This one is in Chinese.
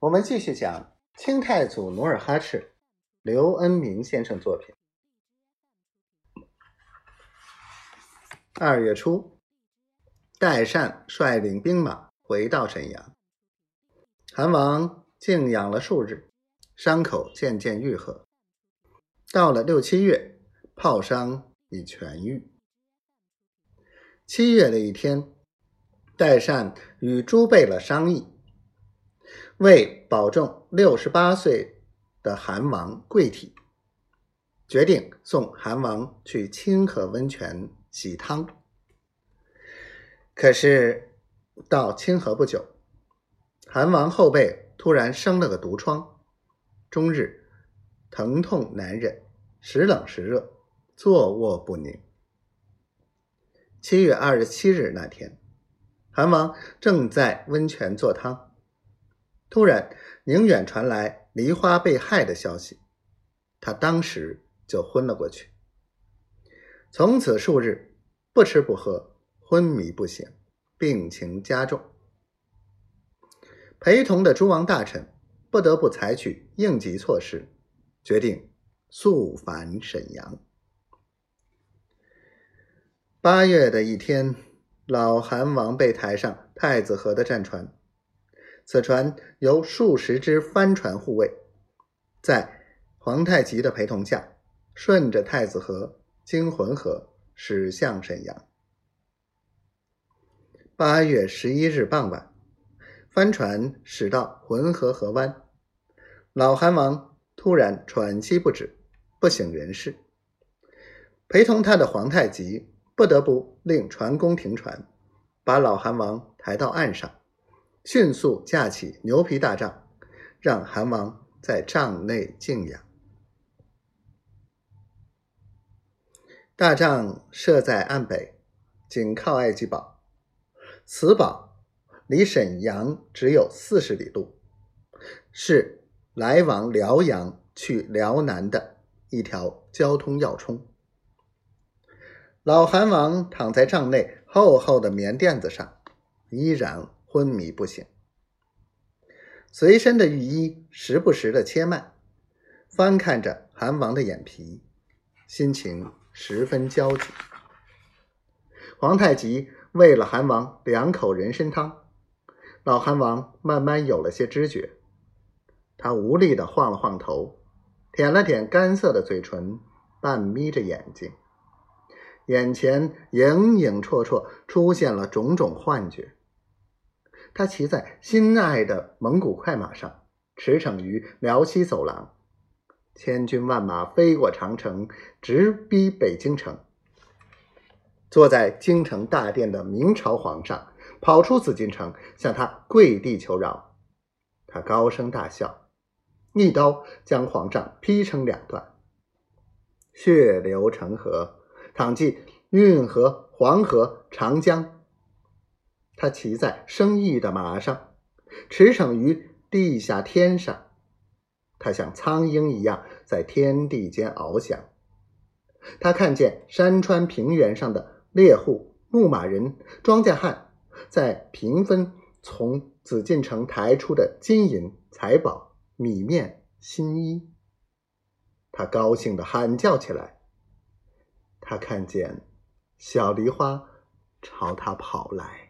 我们继续讲清太祖努尔哈赤，刘恩明先生作品。二月初，代善率领兵马回到沈阳，韩王静养了数日，伤口渐渐愈合。到了六七月，炮伤已痊愈。七月的一天，代善与朱贝勒商议。为保重六十八岁的韩王贵体，决定送韩王去清河温泉洗汤。可是到清河不久，韩王后背突然生了个毒疮，终日疼痛难忍，时冷时热，坐卧不宁。七月二十七日那天，韩王正在温泉做汤。突然，宁远传来梨花被害的消息，他当时就昏了过去。从此数日不吃不喝，昏迷不醒，病情加重。陪同的诸王大臣不得不采取应急措施，决定速返沈阳。八月的一天，老韩王被抬上太子河的战船。此船由数十只帆船护卫，在皇太极的陪同下，顺着太子河经浑河驶向沈阳。八月十一日傍晚，帆船驶到浑河河湾，老韩王突然喘息不止，不省人事。陪同他的皇太极不得不令船工停船，把老韩王抬到岸上。迅速架起牛皮大帐，让韩王在帐内静养。大帐设在岸北，紧靠爱姬堡。此堡离沈阳只有四十里路，是来往辽阳去辽南的一条交通要冲。老韩王躺在帐内厚厚的棉垫子上，依然。昏迷不醒，随身的御医时不时的切脉，翻看着韩王的眼皮，心情十分焦急。皇太极喂了韩王两口人参汤，老韩王慢慢有了些知觉，他无力的晃了晃头，舔了舔干涩的嘴唇，半眯着眼睛，眼前影影绰绰出现了种种幻觉。他骑在心爱的蒙古快马上，驰骋于辽西走廊，千军万马飞过长城，直逼北京城。坐在京城大殿的明朝皇上跑出紫禁城，向他跪地求饶。他高声大笑，一刀将皇上劈成两段，血流成河，淌进运河、黄河、长江。他骑在生意的马上，驰骋于地下天上。他像苍鹰一样在天地间翱翔。他看见山川平原上的猎户、牧马人、庄稼汉，在平分从紫禁城抬出的金银财宝、米面新衣。他高兴地喊叫起来。他看见小梨花朝他跑来。